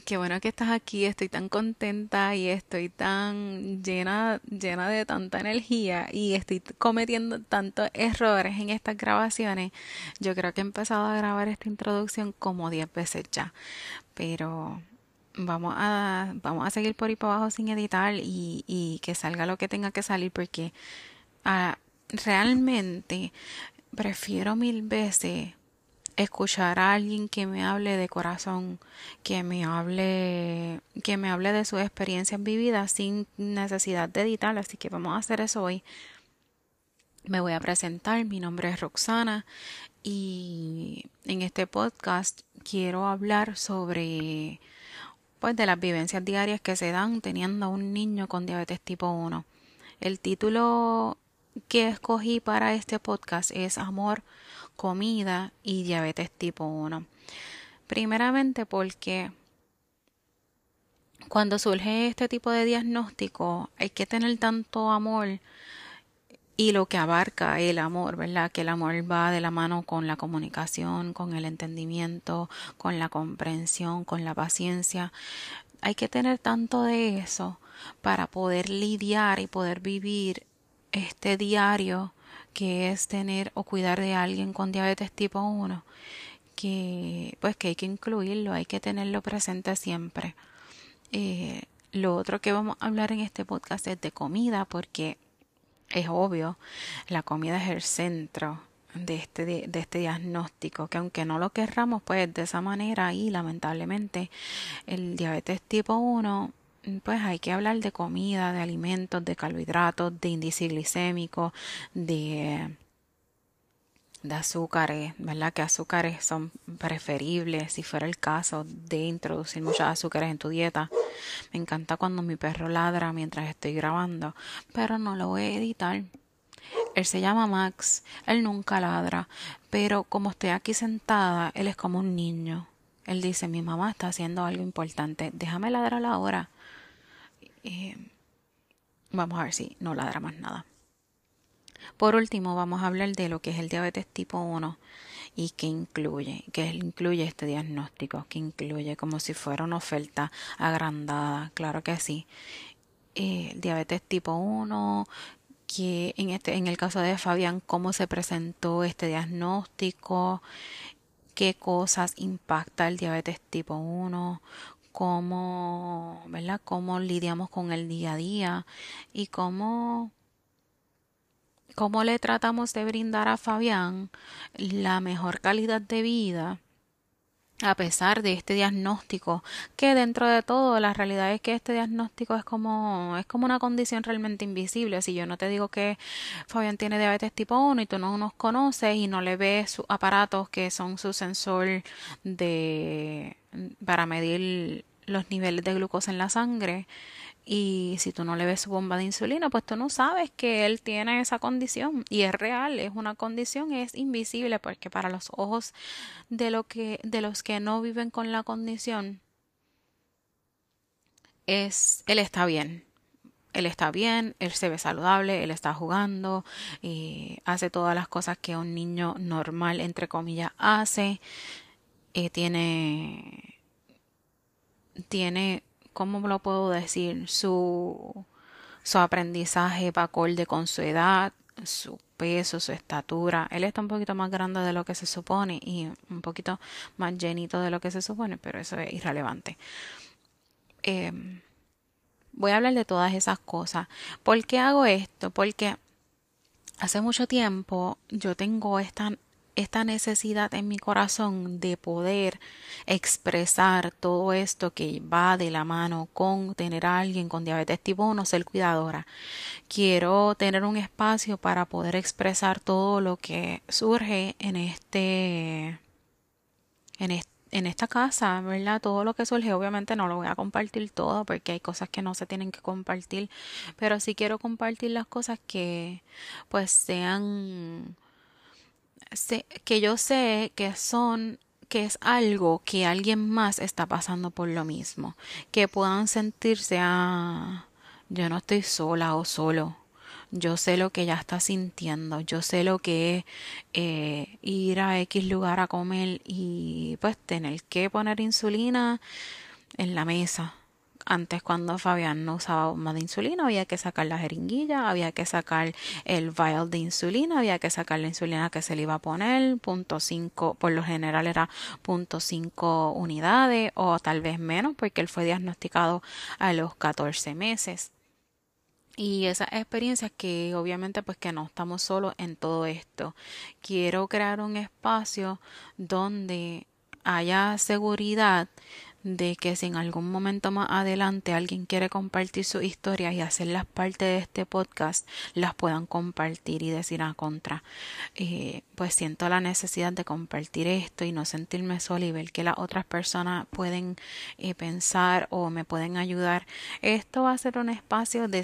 Qué bueno que estás aquí, estoy tan contenta y estoy tan llena, llena de tanta energía y estoy cometiendo tantos errores en estas grabaciones. Yo creo que he empezado a grabar esta introducción como 10 veces ya, pero vamos a, vamos a seguir por ahí para abajo sin editar y, que salga lo que tenga que salir porque ah, realmente prefiero mil veces escuchar a alguien que me hable de corazón, que me hable, que me hable de sus experiencias vividas sin necesidad de editar, así que vamos a hacer eso hoy. Me voy a presentar, mi nombre es Roxana y en este podcast quiero hablar sobre pues de las vivencias diarias que se dan teniendo a un niño con diabetes tipo 1. El título que escogí para este podcast es Amor, comida y diabetes tipo 1. Primeramente porque cuando surge este tipo de diagnóstico hay que tener tanto amor y lo que abarca el amor, ¿verdad? Que el amor va de la mano con la comunicación, con el entendimiento, con la comprensión, con la paciencia. Hay que tener tanto de eso para poder lidiar y poder vivir este diario que es tener o cuidar de alguien con diabetes tipo 1, que pues que hay que incluirlo, hay que tenerlo presente siempre. Eh, lo otro que vamos a hablar en este podcast es de comida, porque es obvio, la comida es el centro de este, de este diagnóstico, que aunque no lo querramos, pues de esa manera y lamentablemente el diabetes tipo 1 pues hay que hablar de comida, de alimentos, de carbohidratos, de índice glicémico, de, azúcares, ¿verdad? Que azúcares son preferibles si fuera el caso de introducir muchos azúcares en tu dieta. Me encanta cuando mi perro ladra mientras estoy grabando, pero no lo voy a editar. Él se llama Max, él nunca ladra, pero como estoy aquí sentada, él es como un niño. Él dice, mi mamá está haciendo algo importante, déjame ladrar ahora. Eh, vamos a ver si no ladra más nada. Por último, vamos a hablar de lo que es el diabetes tipo 1 y qué incluye, qué incluye este diagnóstico, que incluye como si fuera una oferta agrandada, claro que sí. Eh, diabetes tipo 1, que en este en el caso de Fabián cómo se presentó este diagnóstico, qué cosas impacta el diabetes tipo 1, cómo, ¿verdad? Cómo lidiamos con el día a día y cómo cómo le tratamos de brindar a Fabián la mejor calidad de vida a pesar de este diagnóstico, que dentro de todo la realidad es que este diagnóstico es como es como una condición realmente invisible. Si yo no te digo que Fabián tiene diabetes tipo 1 y tú no nos conoces y no le ves sus aparatos que son su sensor de para medir los niveles de glucosa en la sangre y si tú no le ves su bomba de insulina, pues tú no sabes que él tiene esa condición y es real, es una condición, es invisible porque para los ojos de lo que de los que no viven con la condición es él está bien. Él está bien, él se ve saludable, él está jugando, y hace todas las cosas que un niño normal, entre comillas, hace. Eh, tiene tiene ¿cómo lo puedo decir? Su, su aprendizaje va acorde con su edad, su peso, su estatura. Él está un poquito más grande de lo que se supone y un poquito más llenito de lo que se supone, pero eso es irrelevante. Em, voy a hablar de todas esas cosas. ¿Por qué hago esto? Porque hace mucho tiempo yo tengo esta esta necesidad en mi corazón de poder expresar todo esto que va de la mano con tener a alguien con diabetes tipo 1, ser cuidadora. Quiero tener un espacio para poder expresar todo lo que surge en este en en esta casa, ¿verdad? Todo lo que surge, obviamente no lo voy a compartir todo porque hay cosas que no se tienen que compartir, pero sí quiero compartir las cosas que pues sean que yo sé que son que es algo que alguien más está pasando por lo mismo, que puedan sentirse ah, yo no estoy sola o solo, yo sé lo que ella está sintiendo, yo sé lo que es eh, ir a X lugar a comer y pues tener que poner insulina en la mesa antes cuando Fabián no usaba bomba de insulina había que sacar la jeringuilla, había que sacar el vial de insulina, había que sacar la insulina que se le iba a poner, punto cinco, por lo general era punto cinco unidades o tal vez menos porque él fue diagnosticado a los 14 meses. Y esa experiencia que obviamente pues que no estamos solos en todo esto. Quiero crear un espacio donde haya seguridad de que si en algún momento más adelante alguien quiere compartir sus historias y hacerlas parte de este podcast, las puedan compartir y decir a contra. Eh, pues siento la necesidad de compartir esto y no sentirme sola y ver que las otras personas pueden eh, pensar o me pueden ayudar. Esto va a ser un espacio de,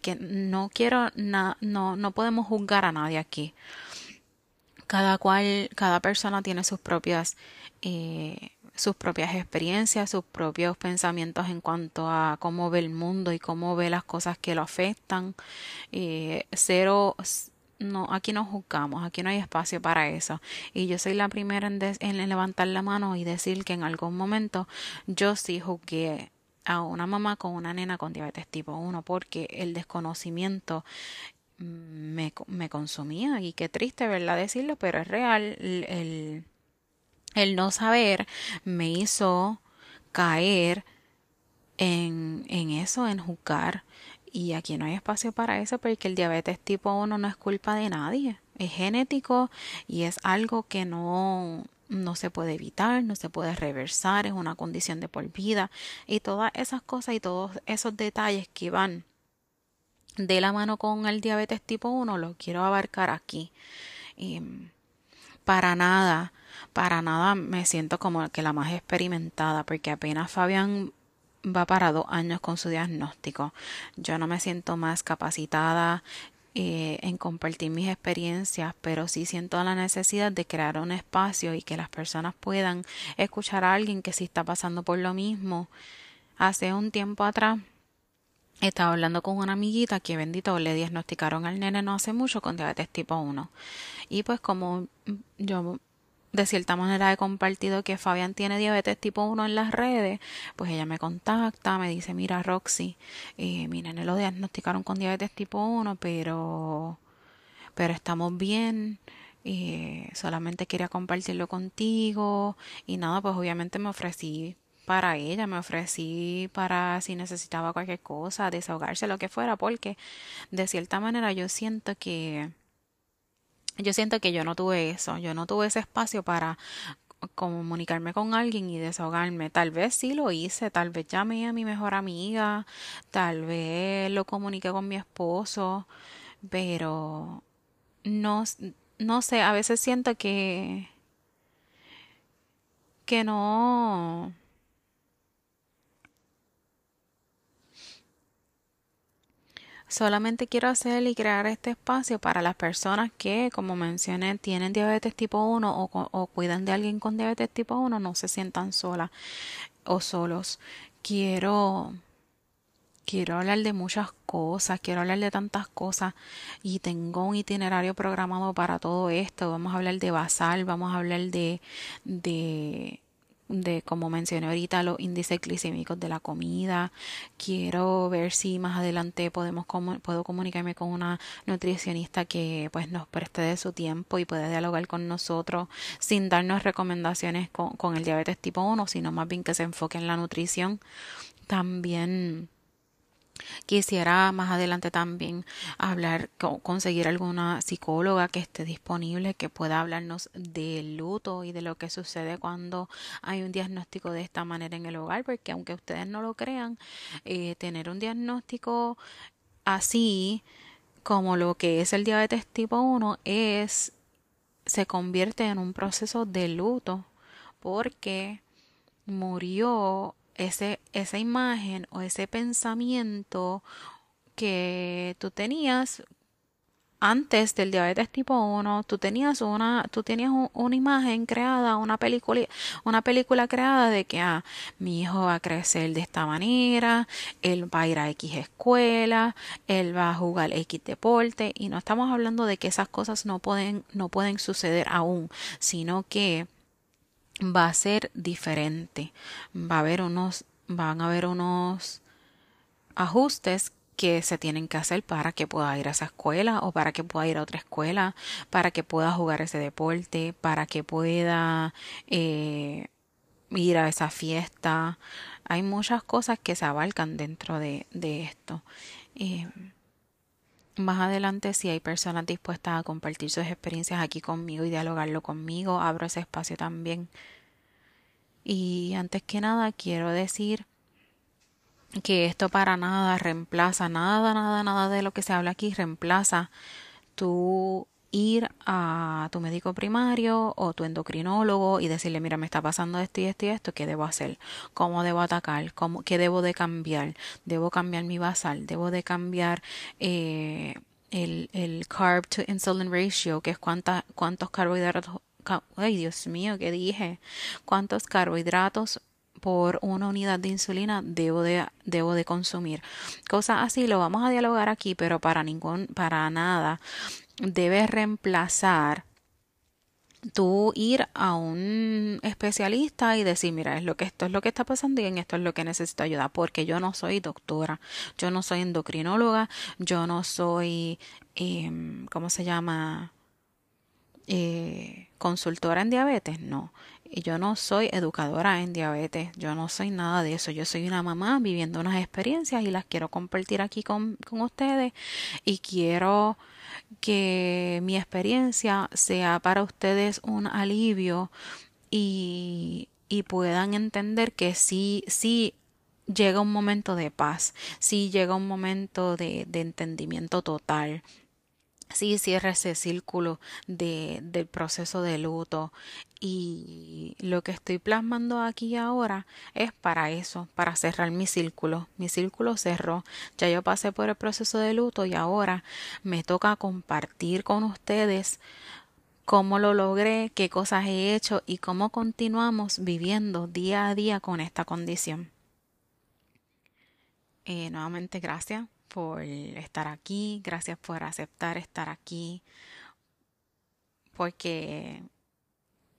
que no quiero, no, no podemos juzgar a nadie aquí. Cada cual, cada persona tiene sus propias eh, sus propias experiencias, sus propios pensamientos en cuanto a cómo ve el mundo y cómo ve las cosas que lo afectan. Eh, cero, no, aquí no juzgamos, aquí no hay espacio para eso. Y yo soy la primera en, levantar la mano y decir que en algún momento yo sí juzgué a una mamá con una nena con diabetes tipo 1 porque el desconocimiento me, me consumía y qué triste, ¿verdad? Decirlo, pero es real. el no saber me hizo caer en, en eso, en juzgar. Y aquí no hay espacio para eso porque el diabetes tipo 1 no es culpa de nadie. Es genético y es algo que no, no se puede evitar, no se puede reversar, es una condición de por vida. Y todas esas cosas y todos esos detalles que van de la mano con el diabetes tipo 1 los quiero abarcar aquí. Y para nada para nada me siento como que la más experimentada, porque apenas Fabián va para dos años con su diagnóstico. Yo no me siento más capacitada eh, en compartir mis experiencias, pero sí siento la necesidad de crear un espacio y que las personas puedan escuchar a alguien que sí está pasando por lo mismo. Hace un tiempo atrás estaba hablando con una amiguita que bendito le diagnosticaron al nene no hace mucho con diabetes tipo 1. Y pues como yo de cierta manera he compartido que Fabián tiene diabetes tipo 1 en las redes, pues ella me contacta, me dice, mira Roxy, eh, mi nene lo diagnosticaron con diabetes tipo 1, pero, pero estamos bien, y solamente quería compartirlo contigo y nada, pues obviamente me ofrecí para ella, me ofrecí para si necesitaba cualquier cosa, desahogarse, lo que fuera, porque de cierta manera yo siento que yo siento que yo no tuve eso, yo no tuve ese espacio para comunicarme con alguien y desahogarme. Tal vez sí lo hice, tal vez llamé a mi mejor amiga, tal vez lo comuniqué con mi esposo, pero no, no sé, a veces siento que que no Solamente quiero hacer y crear este espacio para las personas que, como mencioné, tienen diabetes tipo 1 o, cuidan de alguien con diabetes tipo 1, no se sientan solas o solos. Quiero quiero hablar de muchas cosas, quiero hablar de tantas cosas y tengo un itinerario programado para todo esto. Vamos a hablar de basal, vamos a hablar de, de de, como mencioné ahorita, los índices glicémicos de la comida. Quiero ver si más adelante podemos puedo comunicarme con una nutricionista que pues nos preste de su tiempo y pueda dialogar con nosotros sin darnos recomendaciones con, con el diabetes tipo 1, sino más bien que se enfoque en la nutrición. También Quisiera más adelante también hablar, conseguir alguna psicóloga que esté disponible, que pueda hablarnos del luto y de lo que sucede cuando hay un diagnóstico de esta manera en el hogar, porque aunque ustedes no lo crean, eh, tener un diagnóstico así como lo que es el diabetes tipo 1 es se convierte en un proceso de luto porque murió ese, esa imagen o ese pensamiento que tú tenías antes del diabetes tipo 1, tú tenías una, tú tenías una imagen creada, una película, una película creada de que ah, mi hijo va a crecer de esta manera, él va a ir a X escuela, él va a jugar X deporte, y no estamos hablando de que esas cosas no pueden, no pueden suceder aún, sino que va a ser diferente. Va a haber unos van a haber unos ajustes que se tienen que hacer para que pueda ir a esa escuela o para que pueda ir a otra escuela, para que pueda jugar ese deporte, para que pueda eh, ir a esa fiesta. Hay muchas cosas que se abarcan dentro de, de esto. Eh, más adelante, si hay personas dispuestas a compartir sus experiencias aquí conmigo y dialogarlo conmigo, abro ese espacio también. Y antes que nada, quiero decir que esto para nada reemplaza, nada, nada, nada de lo que se habla aquí reemplaza tu ir a tu médico primario o tu endocrinólogo y decirle, mira, me está pasando esto y esto y esto, ¿qué debo hacer? ¿Cómo debo atacar? ¿Cómo, ¿Qué debo de cambiar? ¿Debo cambiar mi basal? ¿Debo de cambiar eh, el, carb to insulin ratio, que es cuántos carbohidratos, ay Dios mío, ¿qué dije? ¿Cuántos carbohidratos por una unidad de insulina debo de, debo de consumir. Cosas así lo vamos a dialogar aquí, pero para ningún, para nada debes reemplazar tú ir a un especialista y decir, mira, es lo que esto es lo que está pasando y esto es lo que necesito ayuda, porque yo no soy doctora, yo no soy endocrinóloga, yo no soy, eh, ¿cómo se llama? Eh, consultora en diabetes, no. Yo no soy educadora en diabetes, yo no soy nada de eso. Yo soy una mamá viviendo unas experiencias y las quiero compartir aquí con, con ustedes y quiero que mi experiencia sea para ustedes un alivio y, y puedan entender que sí, sí llega un momento de paz, sí llega un momento de, de entendimiento total, sí cierra ese círculo de, del proceso de luto y lo que estoy plasmando aquí ahora es para eso, para cerrar mi círculo. Mi círculo cerró, ya yo pasé por el proceso de luto y ahora me toca compartir con ustedes cómo lo logré, qué cosas he hecho y cómo continuamos viviendo día a día con esta condición. Eh, nuevamente gracias por estar aquí, gracias por aceptar estar aquí, porque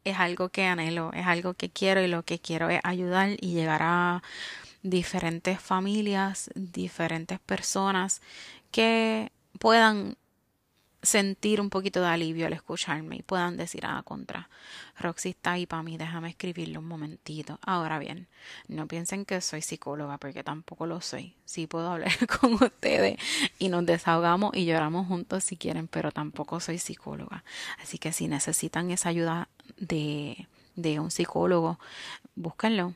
es algo que anhelo, es algo que quiero y lo que quiero es ayudar y llegar a diferentes familias, diferentes personas que puedan sentir un poquito de alivio al escucharme y puedan decir, ah, contra, Roxy está ahí para mí, déjame escribirle un momentito. Ahora bien, no piensen que soy psicóloga, porque tampoco lo soy. Sí puedo hablar con ustedes y nos desahogamos y lloramos juntos si quieren, pero tampoco soy psicóloga. Así que si necesitan esa ayuda de, de un psicólogo, búsquenlo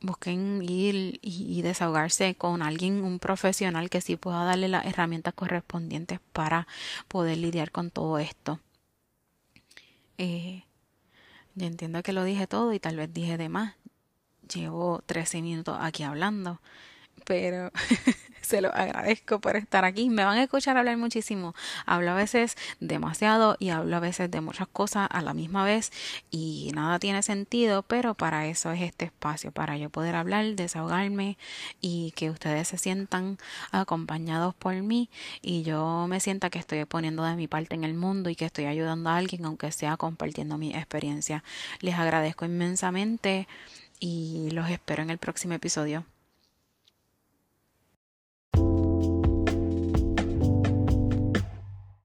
busquen ir y, desahogarse con alguien, un profesional que sí pueda darle las herramientas correspondientes para poder lidiar con todo esto. Eh, yo entiendo que lo dije todo y tal vez dije de más. Llevo 13 minutos aquí hablando, pero se lo agradezco por estar aquí. Me van a escuchar hablar muchísimo. Hablo a veces demasiado y hablo a veces de muchas cosas a la misma vez y nada tiene sentido, pero para eso es este espacio, para yo poder hablar, desahogarme y que ustedes se sientan acompañados por mí y yo me sienta que estoy poniendo de mi parte en el mundo y que estoy ayudando a alguien, aunque sea compartiendo mi experiencia. Les agradezco inmensamente y los espero en el próximo episodio.